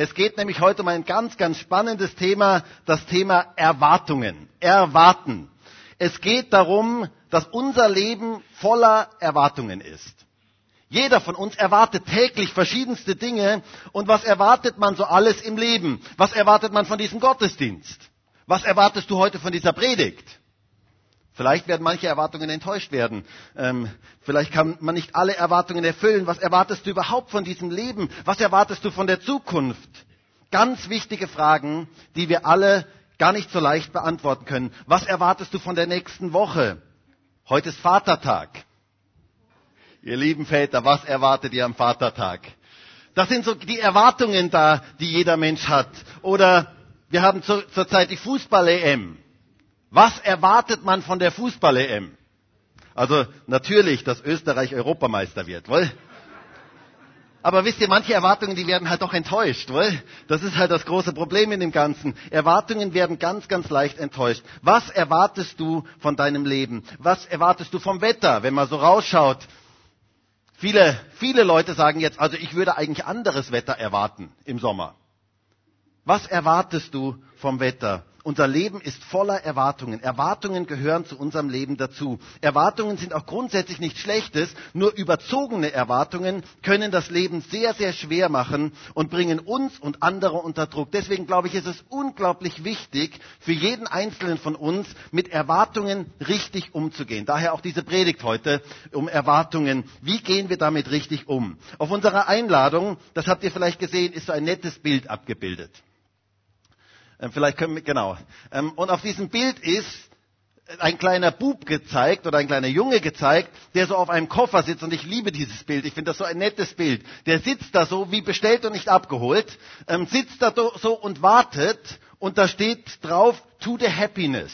Es geht nämlich heute um ein ganz, ganz spannendes Thema, das Thema Erwartungen. Erwarten. Es geht darum, dass unser Leben voller Erwartungen ist. Jeder von uns erwartet täglich verschiedenste Dinge. Und was erwartet man so alles im Leben? Was erwartet man von diesem Gottesdienst? Was erwartest du heute von dieser Predigt? Vielleicht werden manche Erwartungen enttäuscht werden. Ähm, vielleicht kann man nicht alle Erwartungen erfüllen. Was erwartest du überhaupt von diesem Leben? Was erwartest du von der Zukunft? Ganz wichtige Fragen, die wir alle gar nicht so leicht beantworten können. Was erwartest du von der nächsten Woche? Heute ist Vatertag. Ihr lieben Väter, was erwartet ihr am Vatertag? Das sind so die Erwartungen da, die jeder Mensch hat. Oder wir haben zurzeit die Fußball-EM. Was erwartet man von der Fußball-EM? Also natürlich, dass Österreich Europameister wird, wohl? Aber wisst ihr, manche Erwartungen, die werden halt doch enttäuscht, wohl? Das ist halt das große Problem in dem Ganzen. Erwartungen werden ganz, ganz leicht enttäuscht. Was erwartest du von deinem Leben? Was erwartest du vom Wetter, wenn man so rausschaut? Viele, viele Leute sagen jetzt, also ich würde eigentlich anderes Wetter erwarten im Sommer. Was erwartest du vom Wetter? Unser Leben ist voller Erwartungen. Erwartungen gehören zu unserem Leben dazu. Erwartungen sind auch grundsätzlich nichts Schlechtes, nur überzogene Erwartungen können das Leben sehr, sehr schwer machen und bringen uns und andere unter Druck. Deswegen glaube ich, ist es unglaublich wichtig, für jeden Einzelnen von uns mit Erwartungen richtig umzugehen. Daher auch diese Predigt heute um Erwartungen. Wie gehen wir damit richtig um? Auf unserer Einladung, das habt ihr vielleicht gesehen, ist so ein nettes Bild abgebildet. Ähm, vielleicht können wir, genau. Ähm, und auf diesem Bild ist ein kleiner Bub gezeigt oder ein kleiner Junge gezeigt, der so auf einem Koffer sitzt und ich liebe dieses Bild. Ich finde das so ein nettes Bild. Der sitzt da so, wie bestellt und nicht abgeholt, ähm, sitzt da so und wartet und da steht drauf, to the happiness.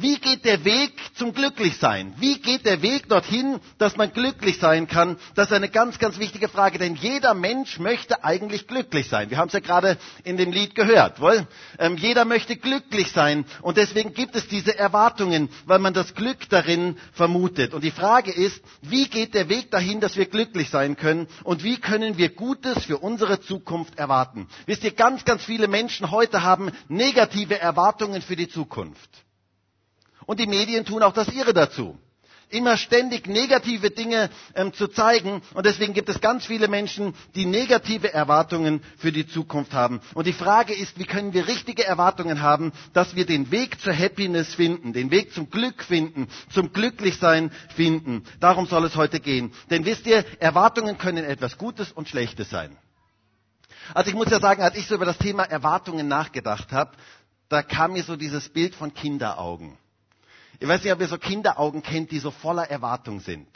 Wie geht der Weg zum Glücklichsein? Wie geht der Weg dorthin, dass man glücklich sein kann? Das ist eine ganz, ganz wichtige Frage, denn jeder Mensch möchte eigentlich glücklich sein. Wir haben es ja gerade in dem Lied gehört. Wohl? Ähm, jeder möchte glücklich sein und deswegen gibt es diese Erwartungen, weil man das Glück darin vermutet. Und die Frage ist, wie geht der Weg dahin, dass wir glücklich sein können und wie können wir Gutes für unsere Zukunft erwarten? Wisst ihr, ganz, ganz viele Menschen heute haben negative Erwartungen für die Zukunft. Und die Medien tun auch das ihre dazu. Immer ständig negative Dinge ähm, zu zeigen. Und deswegen gibt es ganz viele Menschen, die negative Erwartungen für die Zukunft haben. Und die Frage ist, wie können wir richtige Erwartungen haben, dass wir den Weg zur Happiness finden, den Weg zum Glück finden, zum Glücklichsein finden. Darum soll es heute gehen. Denn wisst ihr, Erwartungen können etwas Gutes und Schlechtes sein. Also ich muss ja sagen, als ich so über das Thema Erwartungen nachgedacht habe, da kam mir so dieses Bild von Kinderaugen. Ich weiß nicht, ob ihr so Kinderaugen kennt, die so voller Erwartung sind.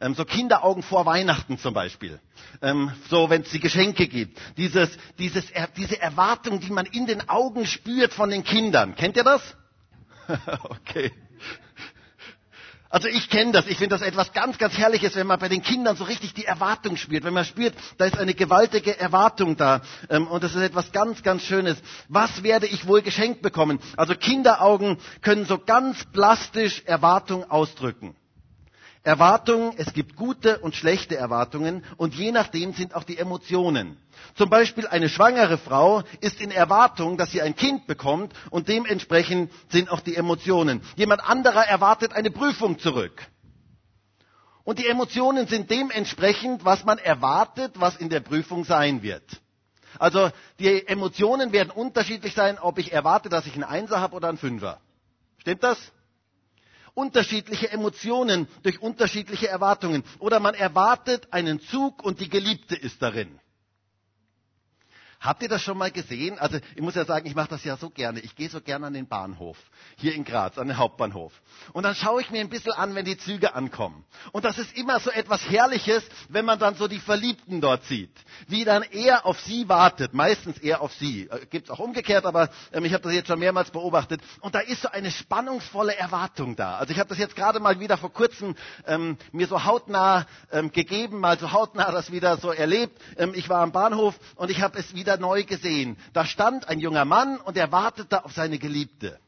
Ähm, so Kinderaugen vor Weihnachten zum Beispiel. Ähm, so, wenn es die Geschenke gibt. Dieses, dieses, diese Erwartung, die man in den Augen spürt von den Kindern. Kennt ihr das? okay. Also ich kenne das. Ich finde das etwas ganz, ganz Herrliches, wenn man bei den Kindern so richtig die Erwartung spürt. Wenn man spürt, da ist eine gewaltige Erwartung da. Ähm, und das ist etwas ganz, ganz Schönes. Was werde ich wohl geschenkt bekommen? Also Kinderaugen können so ganz plastisch Erwartung ausdrücken. Erwartungen, es gibt gute und schlechte Erwartungen und je nachdem sind auch die Emotionen. Zum Beispiel eine schwangere Frau ist in Erwartung, dass sie ein Kind bekommt und dementsprechend sind auch die Emotionen. Jemand anderer erwartet eine Prüfung zurück. Und die Emotionen sind dementsprechend, was man erwartet, was in der Prüfung sein wird. Also die Emotionen werden unterschiedlich sein, ob ich erwarte, dass ich einen Einser habe oder einen Fünfer. Stimmt das? Unterschiedliche Emotionen durch unterschiedliche Erwartungen. Oder man erwartet einen Zug und die Geliebte ist darin. Habt ihr das schon mal gesehen? Also ich muss ja sagen, ich mache das ja so gerne. Ich gehe so gerne an den Bahnhof, hier in Graz, an den Hauptbahnhof. Und dann schaue ich mir ein bisschen an, wenn die Züge ankommen. Und das ist immer so etwas Herrliches, wenn man dann so die Verliebten dort sieht. Wie dann er auf sie wartet, meistens er auf sie. Äh, Gibt es auch umgekehrt, aber ähm, ich habe das jetzt schon mehrmals beobachtet. Und da ist so eine spannungsvolle Erwartung da. Also ich habe das jetzt gerade mal wieder vor kurzem ähm, mir so hautnah ähm, gegeben, mal so hautnah das wieder so erlebt. Ähm, ich war am Bahnhof und ich habe es wieder wieder neu gesehen. Da stand ein junger Mann und er wartete auf seine Geliebte.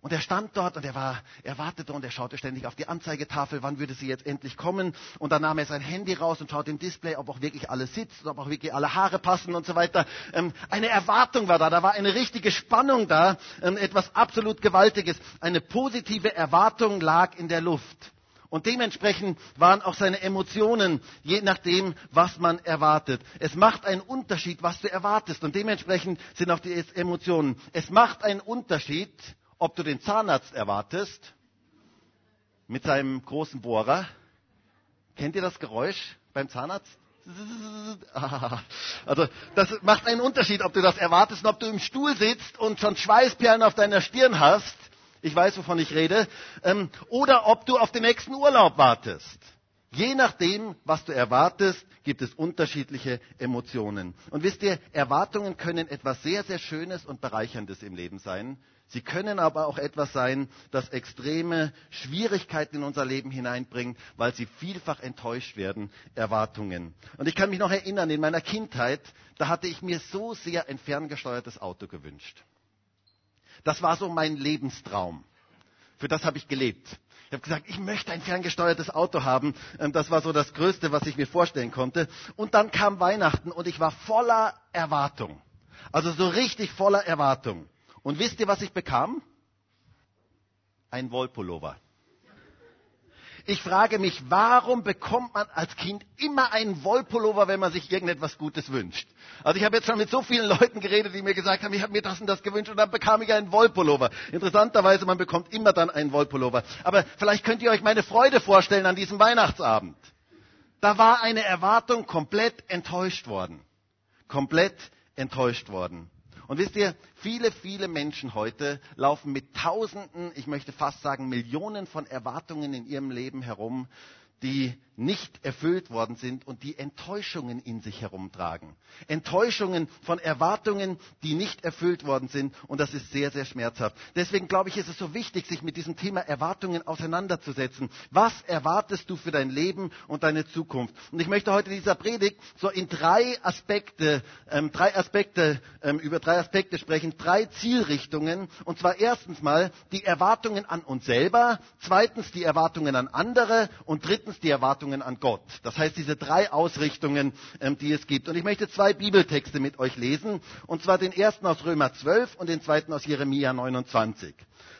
Und er stand dort und er war, er wartete und er schaute ständig auf die Anzeigetafel, wann würde sie jetzt endlich kommen. Und dann nahm er sein Handy raus und schaute im Display, ob auch wirklich alles sitzt, ob auch wirklich alle Haare passen und so weiter. Ähm, eine Erwartung war da, da war eine richtige Spannung da, ähm, etwas absolut Gewaltiges. Eine positive Erwartung lag in der Luft. Und dementsprechend waren auch seine Emotionen, je nachdem, was man erwartet. Es macht einen Unterschied, was du erwartest. Und dementsprechend sind auch die Emotionen. Es macht einen Unterschied, ob du den Zahnarzt erwartest mit seinem großen Bohrer. Kennt ihr das Geräusch beim Zahnarzt? Also das macht einen Unterschied, ob du das erwartest und ob du im Stuhl sitzt und schon Schweißperlen auf deiner Stirn hast. Ich weiß, wovon ich rede. Ähm, oder ob du auf den nächsten Urlaub wartest. Je nachdem, was du erwartest, gibt es unterschiedliche Emotionen. Und wisst ihr, Erwartungen können etwas sehr, sehr Schönes und Bereicherndes im Leben sein. Sie können aber auch etwas sein, das extreme Schwierigkeiten in unser Leben hineinbringt, weil sie vielfach enttäuscht werden, Erwartungen. Und ich kann mich noch erinnern, in meiner Kindheit, da hatte ich mir so sehr ein ferngesteuertes Auto gewünscht. Das war so mein Lebenstraum. Für das habe ich gelebt. Ich habe gesagt, ich möchte ein ferngesteuertes Auto haben. Ähm, das war so das Größte, was ich mir vorstellen konnte. Und dann kam Weihnachten und ich war voller Erwartung. Also so richtig voller Erwartung. Und wisst ihr, was ich bekam? Ein Wollpullover. Ich frage mich, warum bekommt man als Kind immer einen Wollpullover, wenn man sich irgendetwas Gutes wünscht? Also ich habe jetzt schon mit so vielen Leuten geredet, die mir gesagt haben, ich habe mir das und das gewünscht und dann bekam ich einen Wollpullover. Interessanterweise, man bekommt immer dann einen Wollpullover. Aber vielleicht könnt ihr euch meine Freude vorstellen an diesem Weihnachtsabend. Da war eine Erwartung komplett enttäuscht worden. Komplett enttäuscht worden. Und wisst ihr, viele, viele Menschen heute laufen mit Tausenden, ich möchte fast sagen Millionen von Erwartungen in ihrem Leben herum, die nicht erfüllt worden sind und die Enttäuschungen in sich herumtragen. Enttäuschungen von Erwartungen, die nicht erfüllt worden sind und das ist sehr, sehr schmerzhaft. Deswegen glaube ich, ist es so wichtig, sich mit diesem Thema Erwartungen auseinanderzusetzen. Was erwartest du für dein Leben und deine Zukunft? Und ich möchte heute dieser Predigt so in drei Aspekte, ähm, drei Aspekte, ähm, über drei Aspekte sprechen, drei Zielrichtungen. Und zwar erstens mal die Erwartungen an uns selber, zweitens die Erwartungen an andere und drittens die Erwartungen Erwartungen an Gott. Das heißt, diese drei Ausrichtungen, ähm, die es gibt. Und ich möchte zwei Bibeltexte mit euch lesen. Und zwar den ersten aus Römer 12 und den zweiten aus Jeremia 29.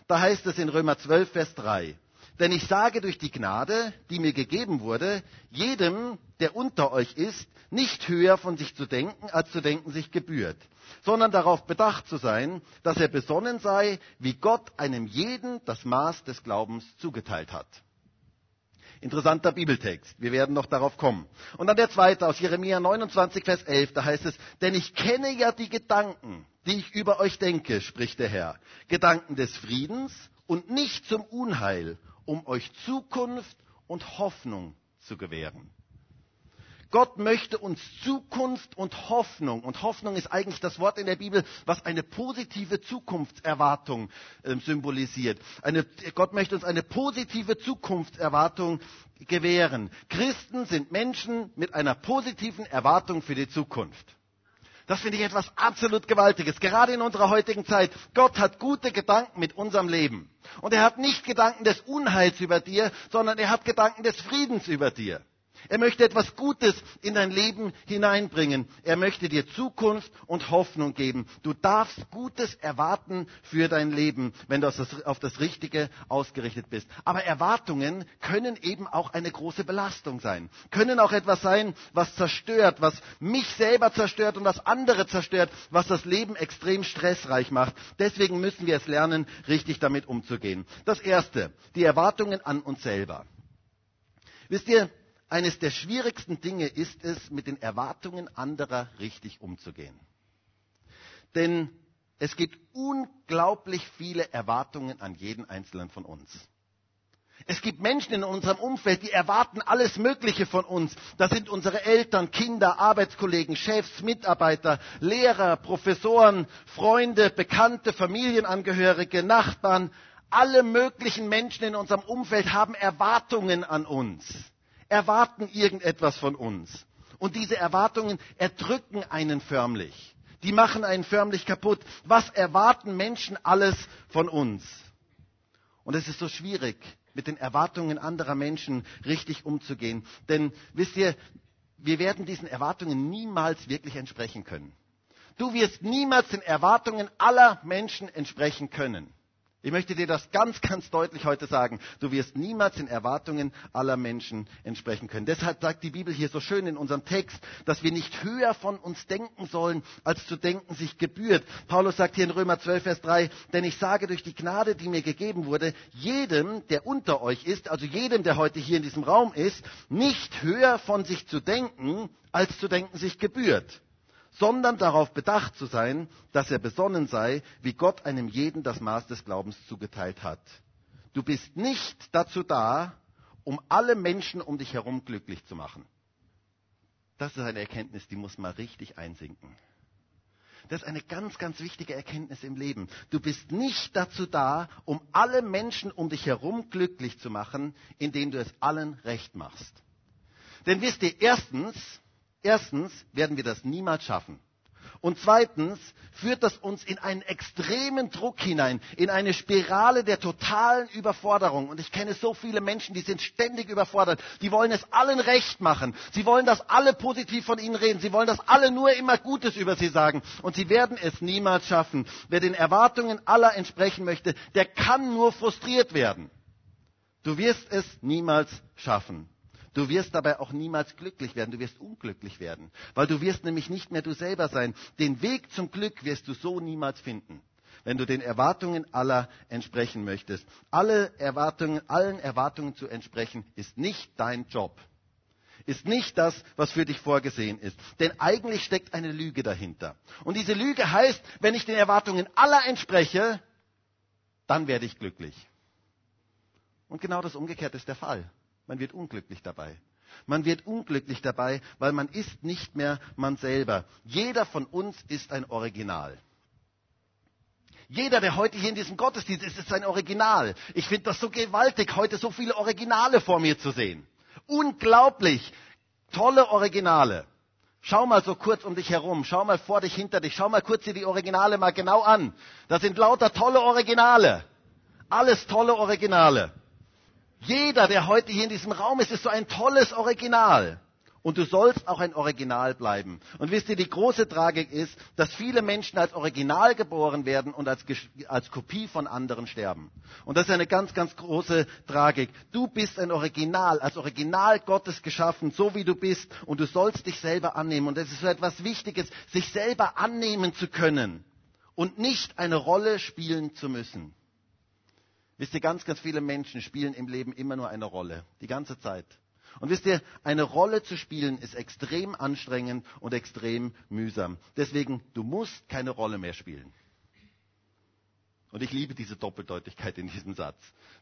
Da heißt es in Römer 12, Vers 3. Denn ich sage durch die Gnade, die mir gegeben wurde, jedem, der unter euch ist, nicht höher von sich zu denken, als zu denken sich gebührt, sondern darauf bedacht zu sein, dass er besonnen sei, wie Gott einem jeden das Maß des Glaubens zugeteilt hat. Interessanter Bibeltext. Wir werden noch darauf kommen. Und dann der zweite aus Jeremia 29, Vers 11. Da heißt es, denn ich kenne ja die Gedanken, die ich über euch denke, spricht der Herr. Gedanken des Friedens und nicht zum Unheil, um euch Zukunft und Hoffnung zu gewähren. Gott möchte uns Zukunft und Hoffnung. Und Hoffnung ist eigentlich das Wort in der Bibel, was eine positive Zukunftserwartung äh, symbolisiert. Eine, Gott möchte uns eine positive Zukunftserwartung gewähren. Christen sind Menschen mit einer positiven Erwartung für die Zukunft. Das finde ich etwas absolut Gewaltiges, gerade in unserer heutigen Zeit. Gott hat gute Gedanken mit unserem Leben. Und er hat nicht Gedanken des Unheils über dir, sondern er hat Gedanken des Friedens über dir. Er möchte etwas Gutes in dein Leben hineinbringen. Er möchte dir Zukunft und Hoffnung geben. Du darfst Gutes erwarten für dein Leben, wenn du auf das Richtige ausgerichtet bist. Aber Erwartungen können eben auch eine große Belastung sein. Können auch etwas sein, was zerstört, was mich selber zerstört und was andere zerstört, was das Leben extrem stressreich macht. Deswegen müssen wir es lernen, richtig damit umzugehen. Das Erste, die Erwartungen an uns selber. Wisst ihr, eines der schwierigsten Dinge ist es, mit den Erwartungen anderer richtig umzugehen. Denn es gibt unglaublich viele Erwartungen an jeden Einzelnen von uns. Es gibt Menschen in unserem Umfeld, die erwarten alles Mögliche von uns. Das sind unsere Eltern, Kinder, Arbeitskollegen, Chefs, Mitarbeiter, Lehrer, Professoren, Freunde, Bekannte, Familienangehörige, Nachbarn. Alle möglichen Menschen in unserem Umfeld haben Erwartungen an uns erwarten irgendetwas von uns. Und diese Erwartungen erdrücken einen förmlich. Die machen einen förmlich kaputt. Was erwarten Menschen alles von uns? Und es ist so schwierig, mit den Erwartungen anderer Menschen richtig umzugehen. Denn wisst ihr, wir werden diesen Erwartungen niemals wirklich entsprechen können. Du wirst niemals den Erwartungen aller Menschen entsprechen können. Ich möchte dir das ganz, ganz deutlich heute sagen. Du wirst niemals den Erwartungen aller Menschen entsprechen können. Deshalb sagt die Bibel hier so schön in unserem Text, dass wir nicht höher von uns denken sollen, als zu denken sich gebührt. Paulus sagt hier in Römer 12, Vers 3, denn ich sage durch die Gnade, die mir gegeben wurde, jedem, der unter euch ist, also jedem, der heute hier in diesem Raum ist, nicht höher von sich zu denken, als zu denken sich gebührt sondern darauf bedacht zu sein, dass er besonnen sei, wie Gott einem jeden das Maß des Glaubens zugeteilt hat. Du bist nicht dazu da, um alle Menschen um dich herum glücklich zu machen. Das ist eine Erkenntnis, die muss mal richtig einsinken. Das ist eine ganz, ganz wichtige Erkenntnis im Leben. Du bist nicht dazu da, um alle Menschen um dich herum glücklich zu machen, indem du es allen recht machst. Denn wisst ihr, erstens, Erstens werden wir das niemals schaffen. Und zweitens führt das uns in einen extremen Druck hinein, in eine Spirale der totalen Überforderung. Und ich kenne so viele Menschen, die sind ständig überfordert. Die wollen es allen recht machen. Sie wollen, dass alle positiv von ihnen reden. Sie wollen, dass alle nur immer Gutes über sie sagen. Und sie werden es niemals schaffen. Wer den Erwartungen aller entsprechen möchte, der kann nur frustriert werden. Du wirst es niemals schaffen. Du wirst dabei auch niemals glücklich werden, du wirst unglücklich werden, weil du wirst nämlich nicht mehr du selber sein. Den Weg zum Glück wirst du so niemals finden, wenn du den Erwartungen aller entsprechen möchtest. Alle Erwartungen, allen Erwartungen zu entsprechen, ist nicht dein Job. Ist nicht das, was für dich vorgesehen ist. Denn eigentlich steckt eine Lüge dahinter. Und diese Lüge heißt, wenn ich den Erwartungen aller entspreche, dann werde ich glücklich. Und genau das Umgekehrte ist der Fall. Man wird unglücklich dabei. Man wird unglücklich dabei, weil man ist nicht mehr man selber. Jeder von uns ist ein Original. Jeder, der heute hier in diesem Gottesdienst ist, ist ein Original. Ich finde das so gewaltig, heute so viele Originale vor mir zu sehen. Unglaublich. Tolle Originale. Schau mal so kurz um dich herum, schau mal vor dich, hinter dich, schau mal kurz dir die Originale mal genau an. Das sind lauter tolle Originale. Alles tolle Originale. Jeder, der heute hier in diesem Raum ist, ist so ein tolles Original. Und du sollst auch ein Original bleiben. Und wisst ihr, die große Tragik ist, dass viele Menschen als Original geboren werden und als, als Kopie von anderen sterben. Und das ist eine ganz, ganz große Tragik. Du bist ein Original, als Original Gottes geschaffen, so wie du bist. Und du sollst dich selber annehmen. Und es ist so etwas Wichtiges, sich selber annehmen zu können und nicht eine Rolle spielen zu müssen. Wisst ihr, ganz, ganz viele Menschen spielen im Leben immer nur eine Rolle. Die ganze Zeit. Und wisst ihr, eine Rolle zu spielen ist extrem anstrengend und extrem mühsam. Deswegen, du musst keine Rolle mehr spielen. Und ich liebe diese Doppeldeutigkeit in diesem Satz.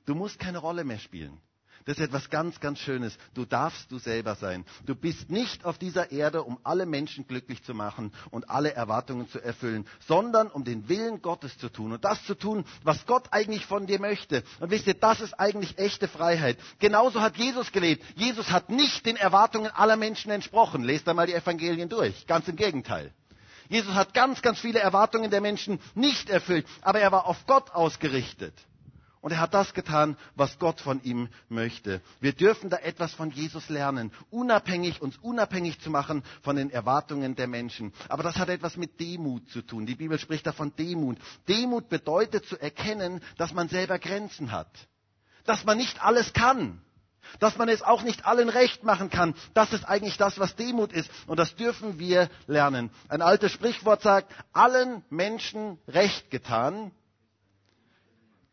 Du musst keine Rolle mehr spielen. Das ist etwas ganz, ganz Schönes. Du darfst du selber sein. Du bist nicht auf dieser Erde, um alle Menschen glücklich zu machen und alle Erwartungen zu erfüllen, sondern um den Willen Gottes zu tun und das zu tun, was Gott eigentlich von dir möchte. Und wisst ihr, das ist eigentlich echte Freiheit. Genauso hat Jesus gelebt. Jesus hat nicht den Erwartungen aller Menschen entsprochen. Lest einmal die Evangelien durch. Ganz im Gegenteil. Jesus hat ganz, ganz viele Erwartungen der Menschen nicht erfüllt, aber er war auf Gott ausgerichtet. Und er hat das getan, was Gott von ihm möchte. Wir dürfen da etwas von Jesus lernen, unabhängig, uns unabhängig zu machen von den Erwartungen der Menschen. Aber das hat etwas mit Demut zu tun. Die Bibel spricht davon Demut. Demut bedeutet zu erkennen, dass man selber Grenzen hat. Dass man nicht alles kann. Dass man es auch nicht allen recht machen kann. Das ist eigentlich das, was Demut ist. Und das dürfen wir lernen. Ein altes Sprichwort sagt, allen Menschen recht getan,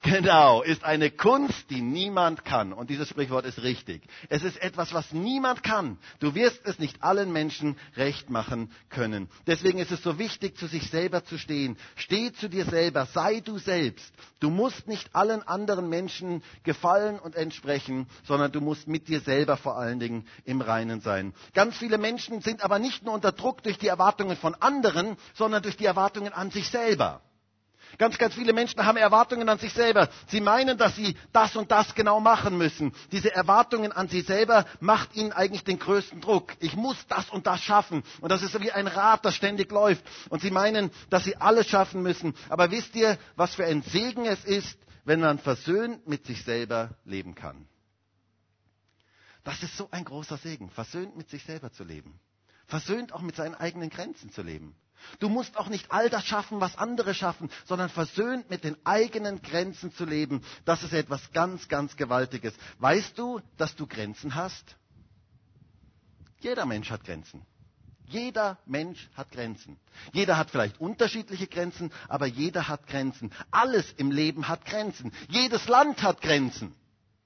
Genau, ist eine Kunst, die niemand kann. Und dieses Sprichwort ist richtig. Es ist etwas, was niemand kann. Du wirst es nicht allen Menschen recht machen können. Deswegen ist es so wichtig, zu sich selber zu stehen. Steh zu dir selber, sei du selbst. Du musst nicht allen anderen Menschen gefallen und entsprechen, sondern du musst mit dir selber vor allen Dingen im Reinen sein. Ganz viele Menschen sind aber nicht nur unter Druck durch die Erwartungen von anderen, sondern durch die Erwartungen an sich selber. Ganz, ganz viele Menschen haben Erwartungen an sich selber. Sie meinen, dass sie das und das genau machen müssen. Diese Erwartungen an sich selber macht ihnen eigentlich den größten Druck. Ich muss das und das schaffen. Und das ist wie ein Rad, das ständig läuft. Und sie meinen, dass sie alles schaffen müssen. Aber wisst ihr, was für ein Segen es ist, wenn man versöhnt mit sich selber leben kann. Das ist so ein großer Segen, versöhnt mit sich selber zu leben. Versöhnt auch mit seinen eigenen Grenzen zu leben. Du musst auch nicht all das schaffen, was andere schaffen, sondern versöhnt mit den eigenen Grenzen zu leben. Das ist etwas ganz, ganz Gewaltiges. Weißt du, dass du Grenzen hast? Jeder Mensch hat Grenzen. Jeder Mensch hat Grenzen. Jeder hat vielleicht unterschiedliche Grenzen, aber jeder hat Grenzen. Alles im Leben hat Grenzen. Jedes Land hat Grenzen.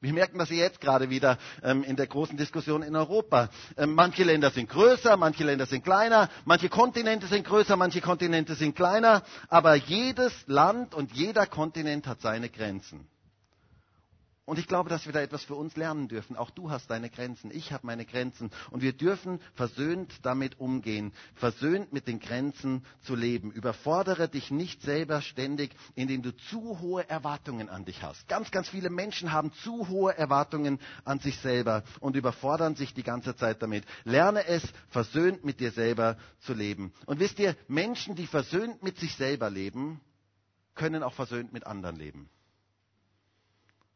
Wir merken das jetzt gerade wieder ähm, in der großen Diskussion in Europa. Ähm, manche Länder sind größer, manche Länder sind kleiner, manche Kontinente sind größer, manche Kontinente sind kleiner, aber jedes Land und jeder Kontinent hat seine Grenzen. Und ich glaube, dass wir da etwas für uns lernen dürfen. Auch du hast deine Grenzen, ich habe meine Grenzen. Und wir dürfen versöhnt damit umgehen, versöhnt mit den Grenzen zu leben. Überfordere dich nicht selber ständig, indem du zu hohe Erwartungen an dich hast. Ganz, ganz viele Menschen haben zu hohe Erwartungen an sich selber und überfordern sich die ganze Zeit damit. Lerne es, versöhnt mit dir selber zu leben. Und wisst ihr, Menschen, die versöhnt mit sich selber leben, können auch versöhnt mit anderen leben.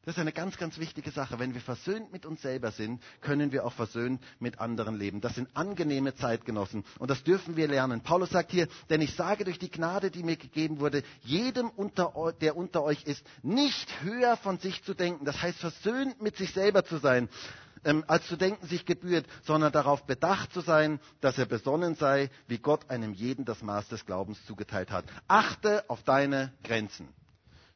Das ist eine ganz, ganz wichtige Sache. Wenn wir versöhnt mit uns selber sind, können wir auch versöhnt mit anderen leben. Das sind angenehme Zeitgenossen und das dürfen wir lernen. Paulus sagt hier, denn ich sage durch die Gnade, die mir gegeben wurde, jedem, unter, der unter euch ist, nicht höher von sich zu denken. Das heißt, versöhnt mit sich selber zu sein, ähm, als zu denken sich gebührt, sondern darauf bedacht zu sein, dass er besonnen sei, wie Gott einem jeden das Maß des Glaubens zugeteilt hat. Achte auf deine Grenzen.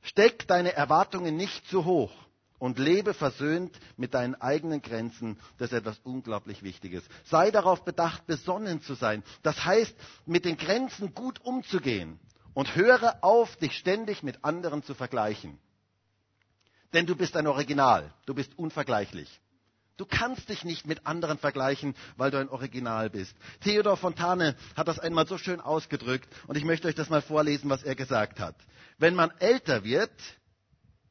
Steck deine Erwartungen nicht zu hoch und lebe versöhnt mit deinen eigenen Grenzen. Das ist etwas unglaublich Wichtiges. Sei darauf bedacht, besonnen zu sein. Das heißt, mit den Grenzen gut umzugehen. Und höre auf, dich ständig mit anderen zu vergleichen. Denn du bist ein Original. Du bist unvergleichlich. Du kannst dich nicht mit anderen vergleichen, weil du ein Original bist. Theodor Fontane hat das einmal so schön ausgedrückt und ich möchte euch das mal vorlesen, was er gesagt hat. Wenn man älter wird,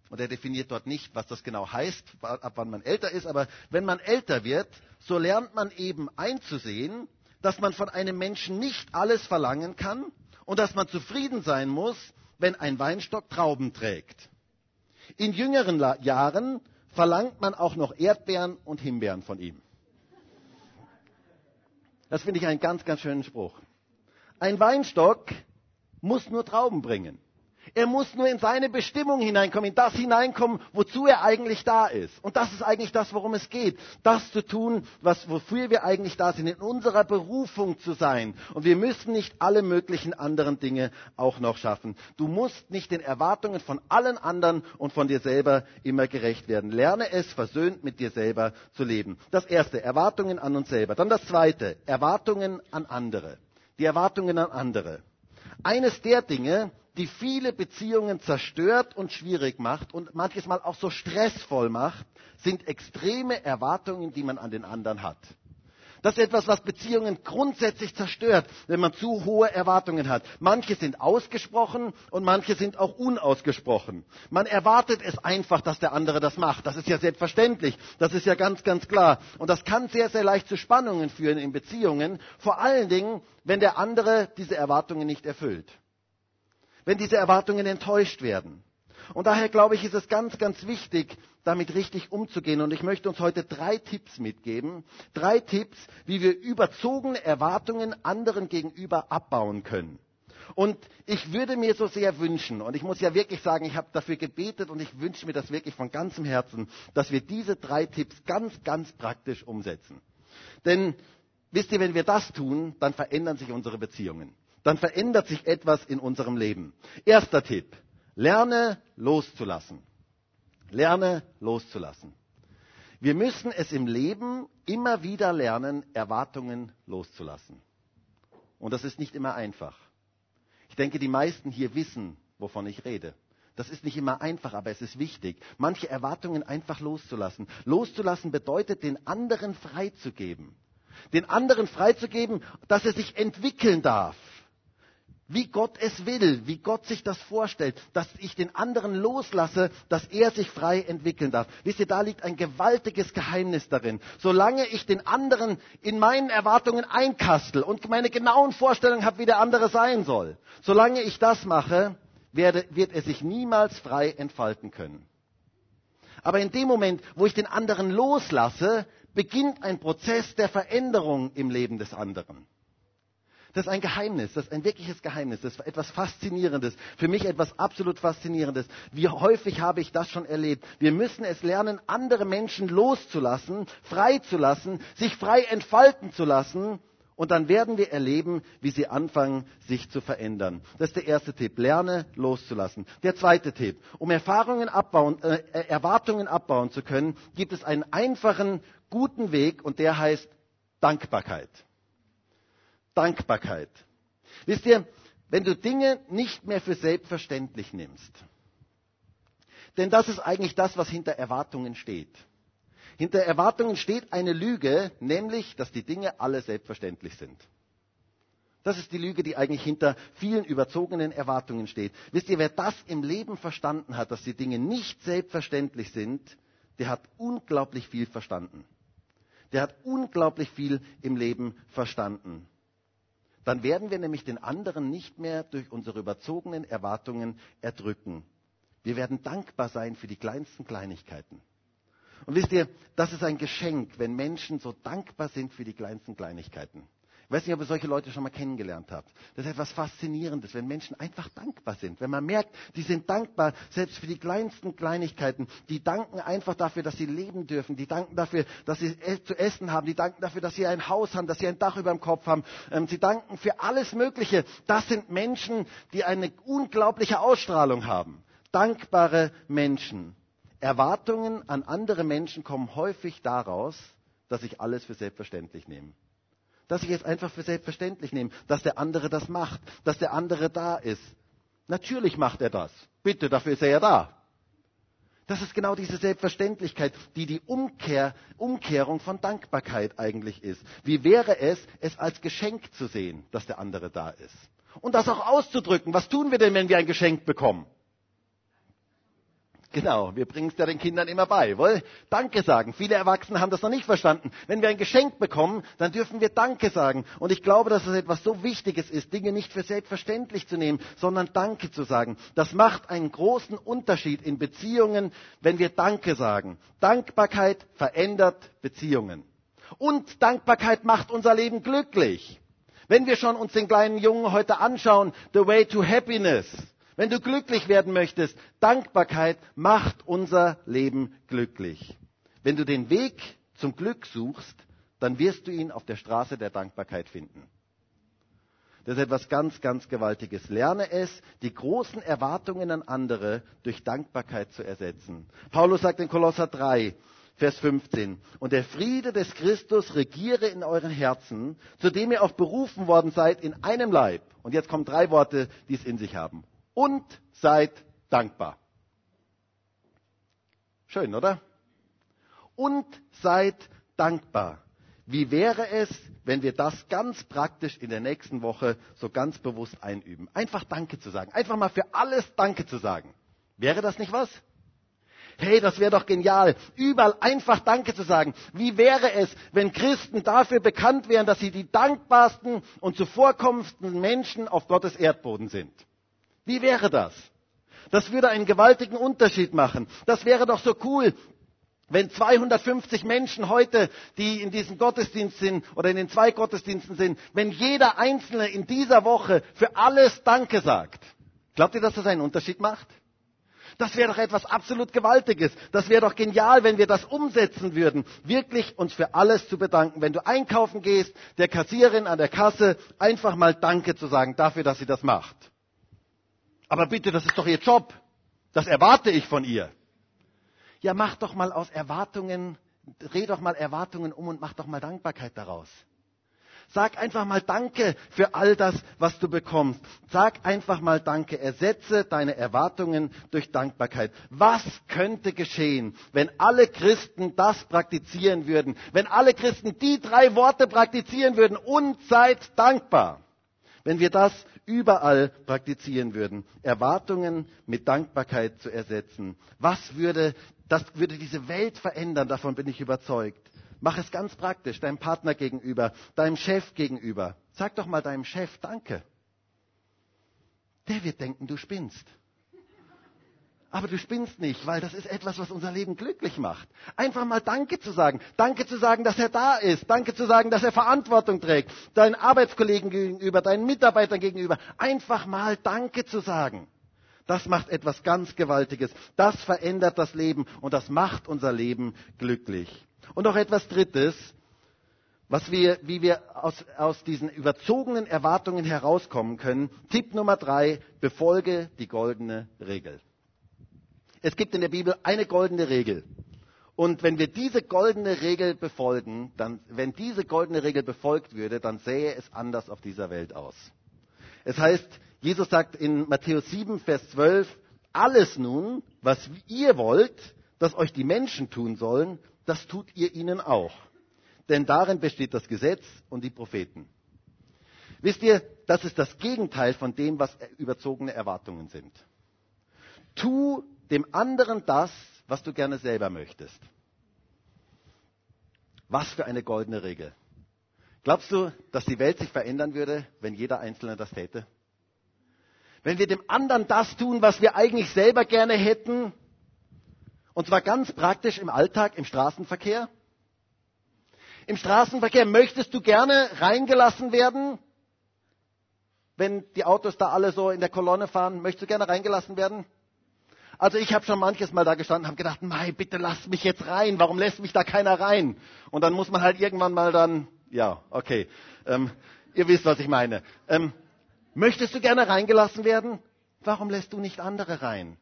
und er definiert dort nicht, was das genau heißt, ab wann man älter ist, aber wenn man älter wird, so lernt man eben einzusehen, dass man von einem Menschen nicht alles verlangen kann und dass man zufrieden sein muss, wenn ein Weinstock Trauben trägt. In jüngeren Jahren verlangt man auch noch Erdbeeren und Himbeeren von ihm. Das finde ich einen ganz, ganz schönen Spruch. Ein Weinstock muss nur Trauben bringen. Er muss nur in seine Bestimmung hineinkommen, in das hineinkommen, wozu er eigentlich da ist. Und das ist eigentlich das, worum es geht. Das zu tun, was, wofür wir eigentlich da sind, in unserer Berufung zu sein. Und wir müssen nicht alle möglichen anderen Dinge auch noch schaffen. Du musst nicht den Erwartungen von allen anderen und von dir selber immer gerecht werden. Lerne es, versöhnt mit dir selber zu leben. Das erste, Erwartungen an uns selber. Dann das zweite, Erwartungen an andere. Die Erwartungen an andere. Eines der Dinge, die viele Beziehungen zerstört und schwierig macht und manches Mal auch so stressvoll macht, sind extreme Erwartungen, die man an den anderen hat. Das ist etwas, was Beziehungen grundsätzlich zerstört, wenn man zu hohe Erwartungen hat. Manche sind ausgesprochen und manche sind auch unausgesprochen. Man erwartet es einfach, dass der andere das macht. Das ist ja selbstverständlich. Das ist ja ganz, ganz klar. Und das kann sehr, sehr leicht zu Spannungen führen in Beziehungen. Vor allen Dingen, wenn der andere diese Erwartungen nicht erfüllt wenn diese Erwartungen enttäuscht werden. Und daher glaube ich, ist es ganz, ganz wichtig, damit richtig umzugehen. Und ich möchte uns heute drei Tipps mitgeben. Drei Tipps, wie wir überzogene Erwartungen anderen gegenüber abbauen können. Und ich würde mir so sehr wünschen, und ich muss ja wirklich sagen, ich habe dafür gebetet und ich wünsche mir das wirklich von ganzem Herzen, dass wir diese drei Tipps ganz, ganz praktisch umsetzen. Denn wisst ihr, wenn wir das tun, dann verändern sich unsere Beziehungen dann verändert sich etwas in unserem Leben. Erster Tipp. Lerne loszulassen. Lerne loszulassen. Wir müssen es im Leben immer wieder lernen, Erwartungen loszulassen. Und das ist nicht immer einfach. Ich denke, die meisten hier wissen, wovon ich rede. Das ist nicht immer einfach, aber es ist wichtig, manche Erwartungen einfach loszulassen. Loszulassen bedeutet, den anderen freizugeben. Den anderen freizugeben, dass er sich entwickeln darf wie Gott es will, wie Gott sich das vorstellt, dass ich den anderen loslasse, dass er sich frei entwickeln darf. Wisst ihr, da liegt ein gewaltiges Geheimnis darin. Solange ich den anderen in meinen Erwartungen einkastel und meine genauen Vorstellungen habe, wie der andere sein soll, solange ich das mache, werde, wird er sich niemals frei entfalten können. Aber in dem Moment, wo ich den anderen loslasse, beginnt ein Prozess der Veränderung im Leben des anderen. Das ist ein Geheimnis, das ist ein wirkliches Geheimnis, das ist etwas Faszinierendes, für mich etwas absolut Faszinierendes. Wie häufig habe ich das schon erlebt? Wir müssen es lernen, andere Menschen loszulassen, freizulassen, sich frei entfalten zu lassen. Und dann werden wir erleben, wie sie anfangen, sich zu verändern. Das ist der erste Tipp. Lerne loszulassen. Der zweite Tipp. Um Erfahrungen abbauen, äh, Erwartungen abbauen zu können, gibt es einen einfachen, guten Weg und der heißt Dankbarkeit. Dankbarkeit. Wisst ihr, wenn du Dinge nicht mehr für selbstverständlich nimmst, denn das ist eigentlich das, was hinter Erwartungen steht. Hinter Erwartungen steht eine Lüge, nämlich, dass die Dinge alle selbstverständlich sind. Das ist die Lüge, die eigentlich hinter vielen überzogenen Erwartungen steht. Wisst ihr, wer das im Leben verstanden hat, dass die Dinge nicht selbstverständlich sind, der hat unglaublich viel verstanden. Der hat unglaublich viel im Leben verstanden. Dann werden wir nämlich den anderen nicht mehr durch unsere überzogenen Erwartungen erdrücken. Wir werden dankbar sein für die kleinsten Kleinigkeiten. Und wisst ihr, das ist ein Geschenk, wenn Menschen so dankbar sind für die kleinsten Kleinigkeiten. Ich weiß nicht, ob ihr solche Leute schon mal kennengelernt habt. Das ist etwas Faszinierendes, wenn Menschen einfach dankbar sind. Wenn man merkt, die sind dankbar, selbst für die kleinsten Kleinigkeiten. Die danken einfach dafür, dass sie leben dürfen. Die danken dafür, dass sie zu essen haben. Die danken dafür, dass sie ein Haus haben, dass sie ein Dach über dem Kopf haben. Ähm, sie danken für alles Mögliche. Das sind Menschen, die eine unglaubliche Ausstrahlung haben. Dankbare Menschen. Erwartungen an andere Menschen kommen häufig daraus, dass ich alles für selbstverständlich nehme dass ich es einfach für selbstverständlich nehme, dass der andere das macht, dass der andere da ist. Natürlich macht er das. Bitte, dafür ist er ja da. Das ist genau diese Selbstverständlichkeit, die die Umkehr, Umkehrung von Dankbarkeit eigentlich ist. Wie wäre es, es als Geschenk zu sehen, dass der andere da ist? Und das auch auszudrücken. Was tun wir denn, wenn wir ein Geschenk bekommen? Genau, wir bringen es ja den Kindern immer bei. Wohl, Danke sagen. Viele Erwachsene haben das noch nicht verstanden. Wenn wir ein Geschenk bekommen, dann dürfen wir Danke sagen. Und ich glaube, dass es etwas so Wichtiges ist, Dinge nicht für selbstverständlich zu nehmen, sondern Danke zu sagen. Das macht einen großen Unterschied in Beziehungen, wenn wir Danke sagen. Dankbarkeit verändert Beziehungen. Und Dankbarkeit macht unser Leben glücklich. Wenn wir schon uns den kleinen Jungen heute anschauen, The Way to Happiness, wenn du glücklich werden möchtest, Dankbarkeit macht unser Leben glücklich. Wenn du den Weg zum Glück suchst, dann wirst du ihn auf der Straße der Dankbarkeit finden. Das ist etwas ganz, ganz Gewaltiges. Lerne es, die großen Erwartungen an andere durch Dankbarkeit zu ersetzen. Paulus sagt in Kolosser 3, Vers 15. Und der Friede des Christus regiere in euren Herzen, zu dem ihr auch berufen worden seid in einem Leib. Und jetzt kommen drei Worte, die es in sich haben und seid dankbar. Schön, oder? Und seid dankbar. Wie wäre es, wenn wir das ganz praktisch in der nächsten Woche so ganz bewusst einüben? Einfach Danke zu sagen. Einfach mal für alles Danke zu sagen. Wäre das nicht was? Hey, das wäre doch genial. Überall einfach Danke zu sagen. Wie wäre es, wenn Christen dafür bekannt wären, dass sie die dankbarsten und zuvorkommendsten Menschen auf Gottes Erdboden sind? Wie wäre das? Das würde einen gewaltigen Unterschied machen. Das wäre doch so cool, wenn 250 Menschen heute, die in diesem Gottesdienst sind oder in den zwei Gottesdiensten sind, wenn jeder Einzelne in dieser Woche für alles Danke sagt. Glaubt ihr, dass das einen Unterschied macht? Das wäre doch etwas absolut Gewaltiges. Das wäre doch genial, wenn wir das umsetzen würden. Wirklich uns für alles zu bedanken. Wenn du einkaufen gehst, der Kassierin an der Kasse einfach mal Danke zu sagen dafür, dass sie das macht. Aber bitte, das ist doch Ihr Job. Das erwarte ich von ihr. Ja, mach doch mal aus Erwartungen, dreh doch mal Erwartungen um und mach doch mal Dankbarkeit daraus. Sag einfach mal Danke für all das, was du bekommst. Sag einfach mal Danke. Ersetze deine Erwartungen durch Dankbarkeit. Was könnte geschehen, wenn alle Christen das praktizieren würden? Wenn alle Christen die drei Worte praktizieren würden und seid dankbar. Wenn wir das überall praktizieren würden, Erwartungen mit Dankbarkeit zu ersetzen. Was würde, das würde diese Welt verändern, davon bin ich überzeugt. Mach es ganz praktisch, deinem Partner gegenüber, deinem Chef gegenüber. Sag doch mal deinem Chef Danke. Der wird denken, du spinnst. Aber du spinnst nicht, weil das ist etwas, was unser Leben glücklich macht. Einfach mal Danke zu sagen. Danke zu sagen, dass er da ist. Danke zu sagen, dass er Verantwortung trägt. Deinen Arbeitskollegen gegenüber, deinen Mitarbeitern gegenüber. Einfach mal Danke zu sagen. Das macht etwas ganz Gewaltiges. Das verändert das Leben und das macht unser Leben glücklich. Und noch etwas Drittes, was wir, wie wir aus, aus diesen überzogenen Erwartungen herauskommen können. Tipp Nummer drei, befolge die goldene Regel. Es gibt in der Bibel eine goldene Regel. Und wenn wir diese goldene Regel befolgen, dann, wenn diese goldene Regel befolgt würde, dann sähe es anders auf dieser Welt aus. Es heißt, Jesus sagt in Matthäus 7, Vers 12, alles nun, was ihr wollt, dass euch die Menschen tun sollen, das tut ihr ihnen auch. Denn darin besteht das Gesetz und die Propheten. Wisst ihr, das ist das Gegenteil von dem, was überzogene Erwartungen sind. Tu dem anderen das, was du gerne selber möchtest. Was für eine goldene Regel. Glaubst du, dass die Welt sich verändern würde, wenn jeder Einzelne das täte? Wenn wir dem anderen das tun, was wir eigentlich selber gerne hätten, und zwar ganz praktisch im Alltag, im Straßenverkehr? Im Straßenverkehr möchtest du gerne reingelassen werden? Wenn die Autos da alle so in der Kolonne fahren, möchtest du gerne reingelassen werden? Also ich habe schon manches Mal da gestanden und habe gedacht, Mai, bitte lass mich jetzt rein. Warum lässt mich da keiner rein? Und dann muss man halt irgendwann mal dann, ja, okay. Ähm, ihr wisst, was ich meine. Ähm, möchtest du gerne reingelassen werden? Warum lässt du nicht andere rein?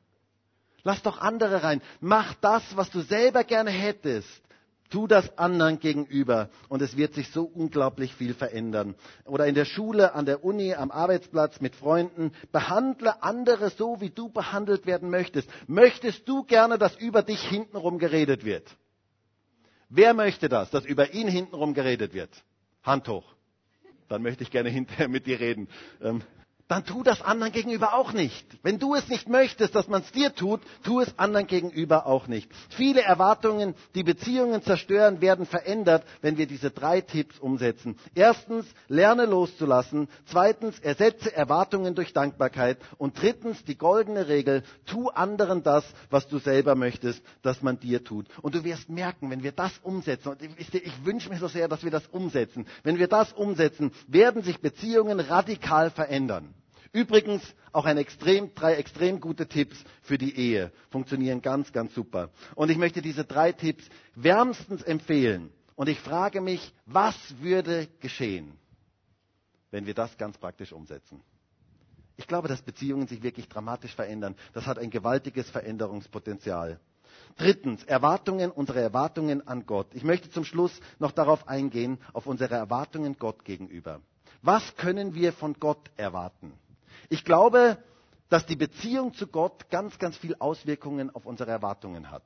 Lass doch andere rein. Mach das, was du selber gerne hättest. Tu das anderen gegenüber und es wird sich so unglaublich viel verändern. Oder in der Schule, an der Uni, am Arbeitsplatz, mit Freunden. Behandle andere so, wie du behandelt werden möchtest. Möchtest du gerne, dass über dich hintenrum geredet wird? Wer möchte das, dass über ihn hintenrum geredet wird? Hand hoch. Dann möchte ich gerne hinterher mit dir reden. Ähm, dann tu das anderen gegenüber auch nicht. Wenn du es nicht möchtest, dass man es dir tut, tu es anderen gegenüber auch nicht. Viele Erwartungen, die Beziehungen zerstören, werden verändert, wenn wir diese drei Tipps umsetzen. Erstens, lerne loszulassen. Zweitens, ersetze Erwartungen durch Dankbarkeit. Und drittens, die goldene Regel, tu anderen das, was du selber möchtest, dass man dir tut. Und du wirst merken, wenn wir das umsetzen, und ich, ich wünsche mir so sehr, dass wir das umsetzen, wenn wir das umsetzen, werden sich Beziehungen radikal verändern. Übrigens auch ein extrem, drei extrem gute Tipps für die Ehe. Funktionieren ganz, ganz super. Und ich möchte diese drei Tipps wärmstens empfehlen. Und ich frage mich, was würde geschehen, wenn wir das ganz praktisch umsetzen? Ich glaube, dass Beziehungen sich wirklich dramatisch verändern. Das hat ein gewaltiges Veränderungspotenzial. Drittens, Erwartungen, unsere Erwartungen an Gott. Ich möchte zum Schluss noch darauf eingehen, auf unsere Erwartungen Gott gegenüber. Was können wir von Gott erwarten? Ich glaube, dass die Beziehung zu Gott ganz, ganz viel Auswirkungen auf unsere Erwartungen hat.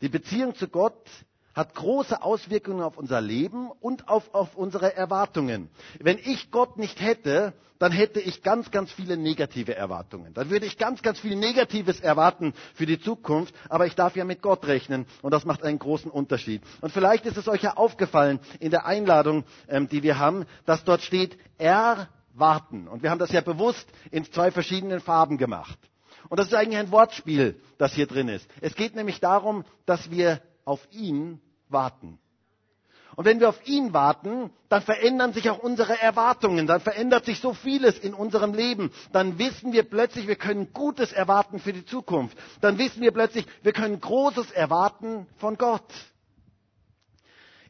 Die Beziehung zu Gott hat große Auswirkungen auf unser Leben und auf, auf unsere Erwartungen. Wenn ich Gott nicht hätte, dann hätte ich ganz, ganz viele negative Erwartungen. Dann würde ich ganz, ganz viel Negatives erwarten für die Zukunft, aber ich darf ja mit Gott rechnen und das macht einen großen Unterschied. Und vielleicht ist es euch ja aufgefallen in der Einladung, ähm, die wir haben, dass dort steht, er warten. Und wir haben das ja bewusst in zwei verschiedenen Farben gemacht. Und das ist eigentlich ein Wortspiel, das hier drin ist. Es geht nämlich darum, dass wir auf ihn warten. Und wenn wir auf ihn warten, dann verändern sich auch unsere Erwartungen, dann verändert sich so vieles in unserem Leben. Dann wissen wir plötzlich, wir können Gutes erwarten für die Zukunft. Dann wissen wir plötzlich, wir können Großes erwarten von Gott.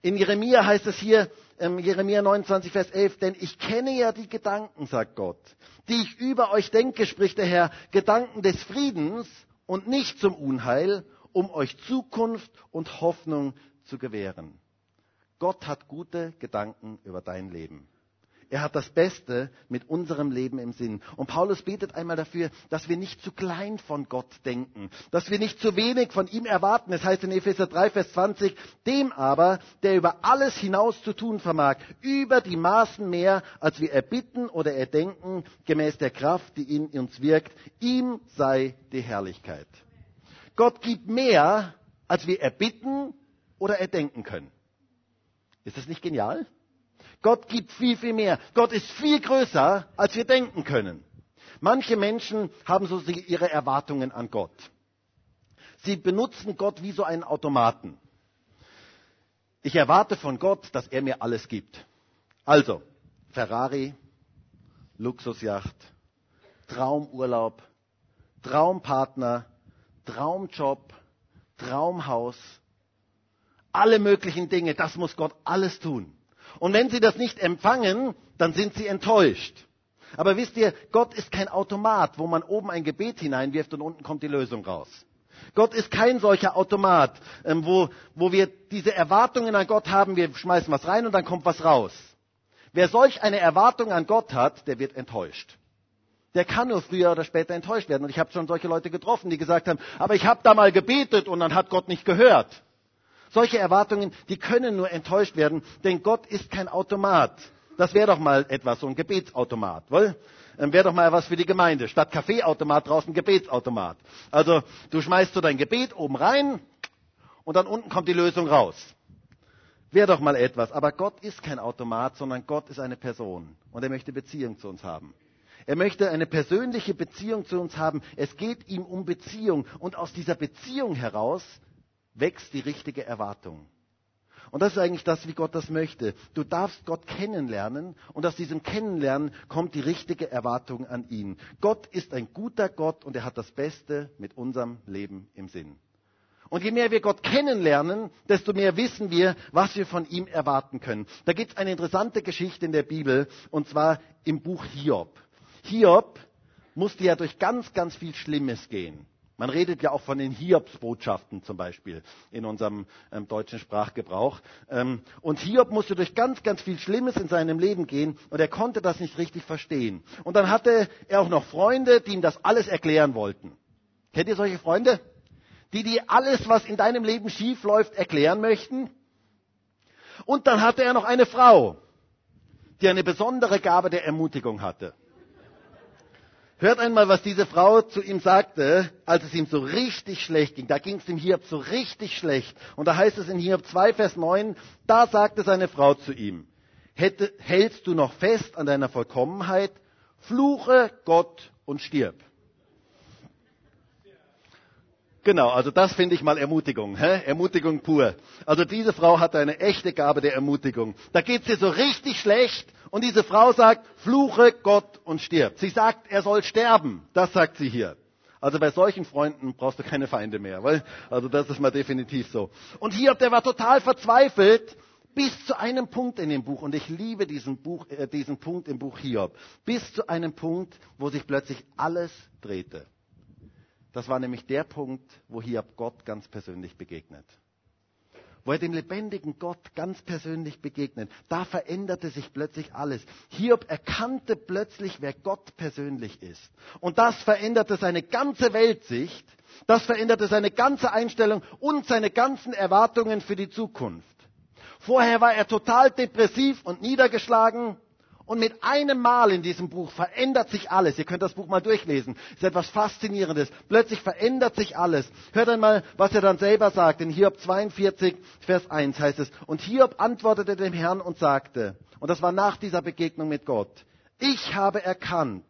In Jeremia heißt es hier, ähm, Jeremia 29, Vers 11, denn ich kenne ja die Gedanken, sagt Gott, die ich über euch denke, spricht der Herr, Gedanken des Friedens und nicht zum Unheil, um euch Zukunft und Hoffnung zu gewähren. Gott hat gute Gedanken über dein Leben. Er hat das Beste mit unserem Leben im Sinn. Und Paulus betet einmal dafür, dass wir nicht zu klein von Gott denken, dass wir nicht zu wenig von ihm erwarten. Es heißt in Epheser 3, Vers 20, dem aber, der über alles hinaus zu tun vermag, über die Maßen mehr, als wir erbitten oder erdenken, gemäß der Kraft, die in uns wirkt, ihm sei die Herrlichkeit. Gott gibt mehr, als wir erbitten oder erdenken können. Ist das nicht genial? Gott gibt viel, viel mehr. Gott ist viel größer, als wir denken können. Manche Menschen haben so ihre Erwartungen an Gott. Sie benutzen Gott wie so einen Automaten. Ich erwarte von Gott, dass er mir alles gibt. Also, Ferrari, Luxusjacht, Traumurlaub, Traumpartner, Traumjob, Traumhaus, alle möglichen Dinge, das muss Gott alles tun. Und wenn sie das nicht empfangen, dann sind sie enttäuscht. Aber wisst ihr, Gott ist kein Automat, wo man oben ein Gebet hineinwirft und unten kommt die Lösung raus. Gott ist kein solcher Automat, ähm, wo, wo wir diese Erwartungen an Gott haben, wir schmeißen was rein und dann kommt was raus. Wer solch eine Erwartung an Gott hat, der wird enttäuscht. Der kann nur früher oder später enttäuscht werden. Und ich habe schon solche Leute getroffen, die gesagt haben, aber ich habe da mal gebetet und dann hat Gott nicht gehört. Solche Erwartungen, die können nur enttäuscht werden, denn Gott ist kein Automat. Das wäre doch mal etwas, so ein Gebetsautomat, wohl? Ähm, wäre doch mal was für die Gemeinde. Statt Kaffeeautomat draußen Gebetsautomat. Also du schmeißt so dein Gebet oben rein und dann unten kommt die Lösung raus. Wäre doch mal etwas. Aber Gott ist kein Automat, sondern Gott ist eine Person und er möchte Beziehung zu uns haben. Er möchte eine persönliche Beziehung zu uns haben. Es geht ihm um Beziehung und aus dieser Beziehung heraus wächst die richtige Erwartung. Und das ist eigentlich das, wie Gott das möchte. Du darfst Gott kennenlernen und aus diesem Kennenlernen kommt die richtige Erwartung an ihn. Gott ist ein guter Gott und er hat das Beste mit unserem Leben im Sinn. Und je mehr wir Gott kennenlernen, desto mehr wissen wir, was wir von ihm erwarten können. Da gibt es eine interessante Geschichte in der Bibel, und zwar im Buch Hiob. Hiob musste ja durch ganz, ganz viel Schlimmes gehen. Man redet ja auch von den Hiobsbotschaften zum Beispiel in unserem ähm, deutschen Sprachgebrauch. Ähm, und Hiob musste durch ganz, ganz viel Schlimmes in seinem Leben gehen und er konnte das nicht richtig verstehen. Und dann hatte er auch noch Freunde, die ihm das alles erklären wollten. Kennt ihr solche Freunde? Die dir alles, was in deinem Leben schief läuft, erklären möchten? Und dann hatte er noch eine Frau, die eine besondere Gabe der Ermutigung hatte. Hört einmal, was diese Frau zu ihm sagte, als es ihm so richtig schlecht ging. Da ging es dem Hiob so richtig schlecht. Und da heißt es in Hiob 2, Vers 9, da sagte seine Frau zu ihm, Hätte, hältst du noch fest an deiner Vollkommenheit, fluche Gott und stirb. Genau, also das finde ich mal Ermutigung. Hä? Ermutigung pur. Also diese Frau hatte eine echte Gabe der Ermutigung. Da geht es ihr so richtig schlecht und diese Frau sagt, fluche Gott und stirb. Sie sagt, er soll sterben. Das sagt sie hier. Also bei solchen Freunden brauchst du keine Feinde mehr. Weil, also das ist mal definitiv so. Und Hiob, der war total verzweifelt bis zu einem Punkt in dem Buch. Und ich liebe diesen, Buch, äh, diesen Punkt im Buch Hiob. Bis zu einem Punkt, wo sich plötzlich alles drehte. Das war nämlich der Punkt, wo Hiob Gott ganz persönlich begegnet. Wo er dem lebendigen Gott ganz persönlich begegnet. Da veränderte sich plötzlich alles. Hiob erkannte plötzlich, wer Gott persönlich ist. Und das veränderte seine ganze Weltsicht. Das veränderte seine ganze Einstellung und seine ganzen Erwartungen für die Zukunft. Vorher war er total depressiv und niedergeschlagen und mit einem Mal in diesem Buch verändert sich alles. Ihr könnt das Buch mal durchlesen. Es ist etwas Faszinierendes. Plötzlich verändert sich alles. Hört einmal, was er dann selber sagt. In Hiob 42, Vers 1 heißt es. Und Hiob antwortete dem Herrn und sagte, und das war nach dieser Begegnung mit Gott, ich habe erkannt,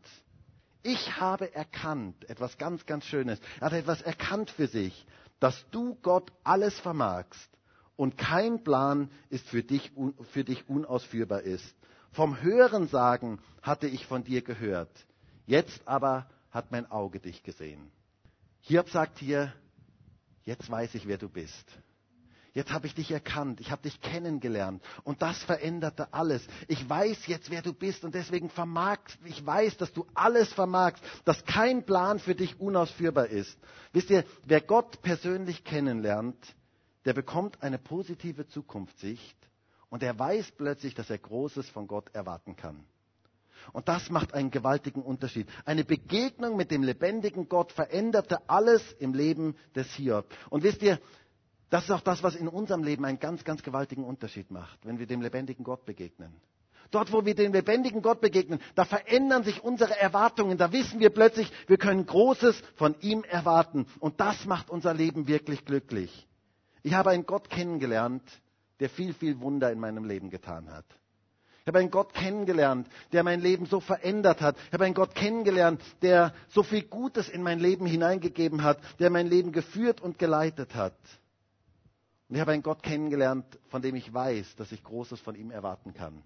ich habe erkannt, etwas ganz, ganz Schönes. Er hat etwas erkannt für sich, dass du Gott alles vermagst und kein Plan ist für dich, für dich unausführbar ist. Vom Hörensagen hatte ich von dir gehört. Jetzt aber hat mein Auge dich gesehen. Hiob sagt hier, jetzt weiß ich, wer du bist. Jetzt habe ich dich erkannt, ich habe dich kennengelernt und das veränderte alles. Ich weiß jetzt, wer du bist und deswegen vermagst, ich weiß, dass du alles vermagst, dass kein Plan für dich unausführbar ist. Wisst ihr, wer Gott persönlich kennenlernt, der bekommt eine positive Zukunftssicht und er weiß plötzlich, dass er Großes von Gott erwarten kann. Und das macht einen gewaltigen Unterschied. Eine Begegnung mit dem lebendigen Gott veränderte alles im Leben des Hiob. Und wisst ihr, das ist auch das, was in unserem Leben einen ganz, ganz gewaltigen Unterschied macht, wenn wir dem lebendigen Gott begegnen. Dort, wo wir dem lebendigen Gott begegnen, da verändern sich unsere Erwartungen. Da wissen wir plötzlich, wir können Großes von ihm erwarten. Und das macht unser Leben wirklich glücklich. Ich habe einen Gott kennengelernt, der viel, viel Wunder in meinem Leben getan hat. Ich habe einen Gott kennengelernt, der mein Leben so verändert hat. Ich habe einen Gott kennengelernt, der so viel Gutes in mein Leben hineingegeben hat, der mein Leben geführt und geleitet hat. Und ich habe einen Gott kennengelernt, von dem ich weiß, dass ich Großes von ihm erwarten kann.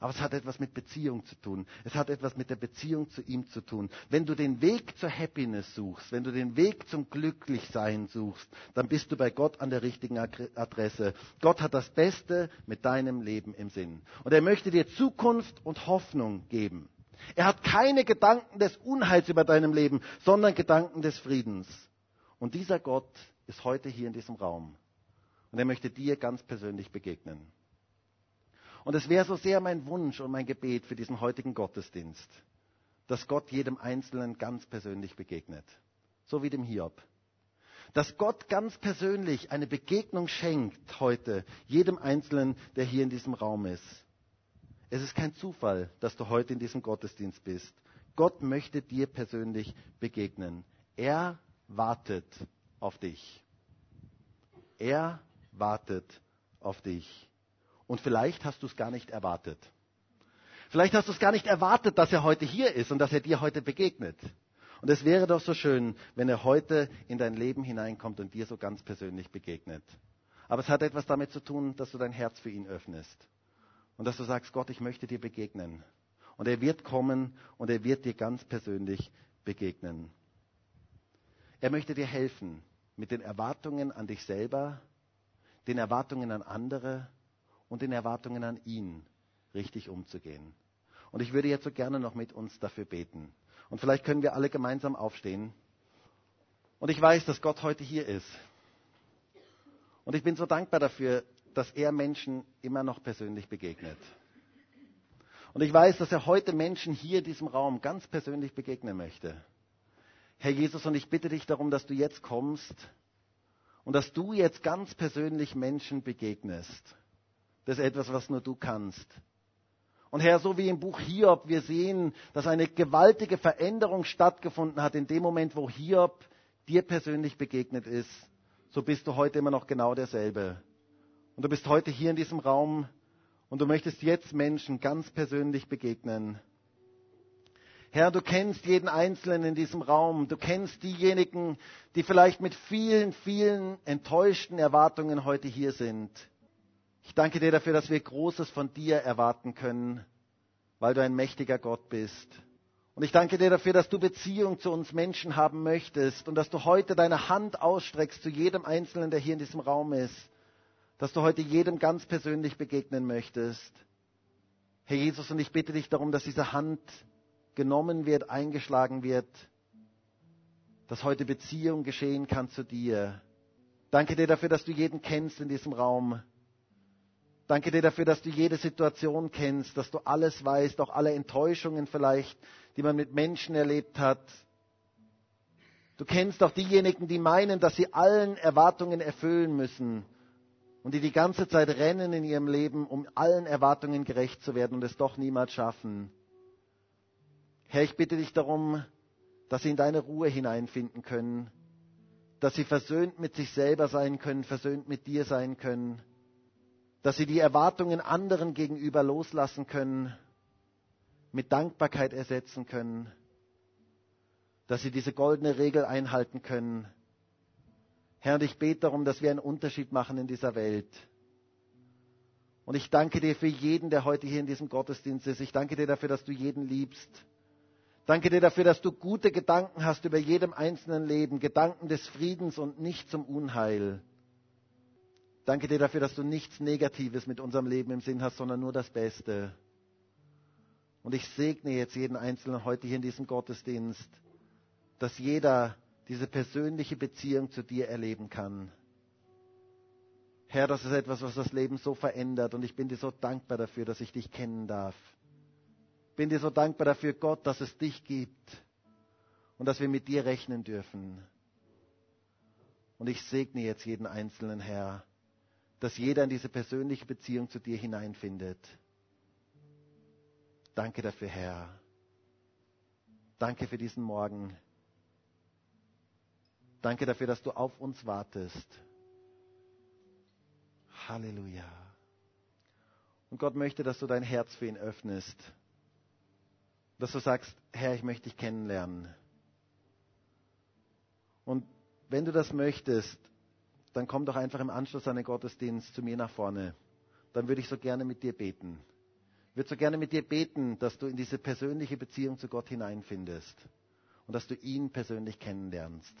Aber es hat etwas mit Beziehung zu tun. Es hat etwas mit der Beziehung zu ihm zu tun. Wenn du den Weg zur Happiness suchst, wenn du den Weg zum Glücklichsein suchst, dann bist du bei Gott an der richtigen Adresse. Gott hat das Beste mit deinem Leben im Sinn. Und er möchte dir Zukunft und Hoffnung geben. Er hat keine Gedanken des Unheils über deinem Leben, sondern Gedanken des Friedens. Und dieser Gott ist heute hier in diesem Raum. Und er möchte dir ganz persönlich begegnen. Und es wäre so sehr mein Wunsch und mein Gebet für diesen heutigen Gottesdienst, dass Gott jedem Einzelnen ganz persönlich begegnet. So wie dem Hiob. Dass Gott ganz persönlich eine Begegnung schenkt heute jedem Einzelnen, der hier in diesem Raum ist. Es ist kein Zufall, dass du heute in diesem Gottesdienst bist. Gott möchte dir persönlich begegnen. Er wartet auf dich. Er wartet auf dich. Und vielleicht hast du es gar nicht erwartet. Vielleicht hast du es gar nicht erwartet, dass er heute hier ist und dass er dir heute begegnet. Und es wäre doch so schön, wenn er heute in dein Leben hineinkommt und dir so ganz persönlich begegnet. Aber es hat etwas damit zu tun, dass du dein Herz für ihn öffnest. Und dass du sagst, Gott, ich möchte dir begegnen. Und er wird kommen und er wird dir ganz persönlich begegnen. Er möchte dir helfen mit den Erwartungen an dich selber, den Erwartungen an andere und den Erwartungen an ihn richtig umzugehen. Und ich würde jetzt so gerne noch mit uns dafür beten. Und vielleicht können wir alle gemeinsam aufstehen. Und ich weiß, dass Gott heute hier ist. Und ich bin so dankbar dafür, dass er Menschen immer noch persönlich begegnet. Und ich weiß, dass er heute Menschen hier in diesem Raum ganz persönlich begegnen möchte. Herr Jesus, und ich bitte dich darum, dass du jetzt kommst und dass du jetzt ganz persönlich Menschen begegnest. Das ist etwas, was nur du kannst. Und Herr, so wie im Buch Hiob, wir sehen, dass eine gewaltige Veränderung stattgefunden hat in dem Moment, wo Hiob dir persönlich begegnet ist, so bist du heute immer noch genau derselbe. Und du bist heute hier in diesem Raum und du möchtest jetzt Menschen ganz persönlich begegnen. Herr, du kennst jeden Einzelnen in diesem Raum. Du kennst diejenigen, die vielleicht mit vielen, vielen enttäuschten Erwartungen heute hier sind. Ich danke dir dafür, dass wir Großes von dir erwarten können, weil du ein mächtiger Gott bist. Und ich danke dir dafür, dass du Beziehung zu uns Menschen haben möchtest und dass du heute deine Hand ausstreckst zu jedem Einzelnen, der hier in diesem Raum ist. Dass du heute jedem ganz persönlich begegnen möchtest. Herr Jesus, und ich bitte dich darum, dass diese Hand genommen wird, eingeschlagen wird, dass heute Beziehung geschehen kann zu dir. Danke dir dafür, dass du jeden kennst in diesem Raum. Danke dir dafür, dass du jede Situation kennst, dass du alles weißt, auch alle Enttäuschungen vielleicht, die man mit Menschen erlebt hat. Du kennst auch diejenigen, die meinen, dass sie allen Erwartungen erfüllen müssen und die die ganze Zeit rennen in ihrem Leben, um allen Erwartungen gerecht zu werden und es doch niemals schaffen. Herr, ich bitte dich darum, dass sie in deine Ruhe hineinfinden können, dass sie versöhnt mit sich selber sein können, versöhnt mit dir sein können dass sie die Erwartungen anderen gegenüber loslassen können, mit Dankbarkeit ersetzen können, dass sie diese goldene Regel einhalten können. Herr, und ich bete darum, dass wir einen Unterschied machen in dieser Welt. Und ich danke dir für jeden, der heute hier in diesem Gottesdienst ist. Ich danke dir dafür, dass du jeden liebst. Danke dir dafür, dass du gute Gedanken hast über jedem einzelnen Leben, Gedanken des Friedens und nicht zum Unheil. Danke dir dafür, dass du nichts Negatives mit unserem Leben im Sinn hast, sondern nur das Beste. Und ich segne jetzt jeden Einzelnen heute hier in diesem Gottesdienst, dass jeder diese persönliche Beziehung zu dir erleben kann. Herr, das ist etwas, was das Leben so verändert und ich bin dir so dankbar dafür, dass ich dich kennen darf. Bin dir so dankbar dafür, Gott, dass es dich gibt und dass wir mit dir rechnen dürfen. Und ich segne jetzt jeden Einzelnen, Herr, dass jeder in diese persönliche Beziehung zu dir hineinfindet. Danke dafür, Herr. Danke für diesen Morgen. Danke dafür, dass du auf uns wartest. Halleluja. Und Gott möchte, dass du dein Herz für ihn öffnest. Dass du sagst, Herr, ich möchte dich kennenlernen. Und wenn du das möchtest, dann komm doch einfach im Anschluss an den Gottesdienst zu mir nach vorne. Dann würde ich so gerne mit dir beten. Ich würde so gerne mit dir beten, dass du in diese persönliche Beziehung zu Gott hineinfindest und dass du ihn persönlich kennenlernst.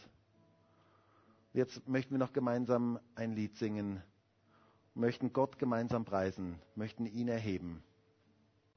Jetzt möchten wir noch gemeinsam ein Lied singen, möchten Gott gemeinsam preisen, möchten ihn erheben.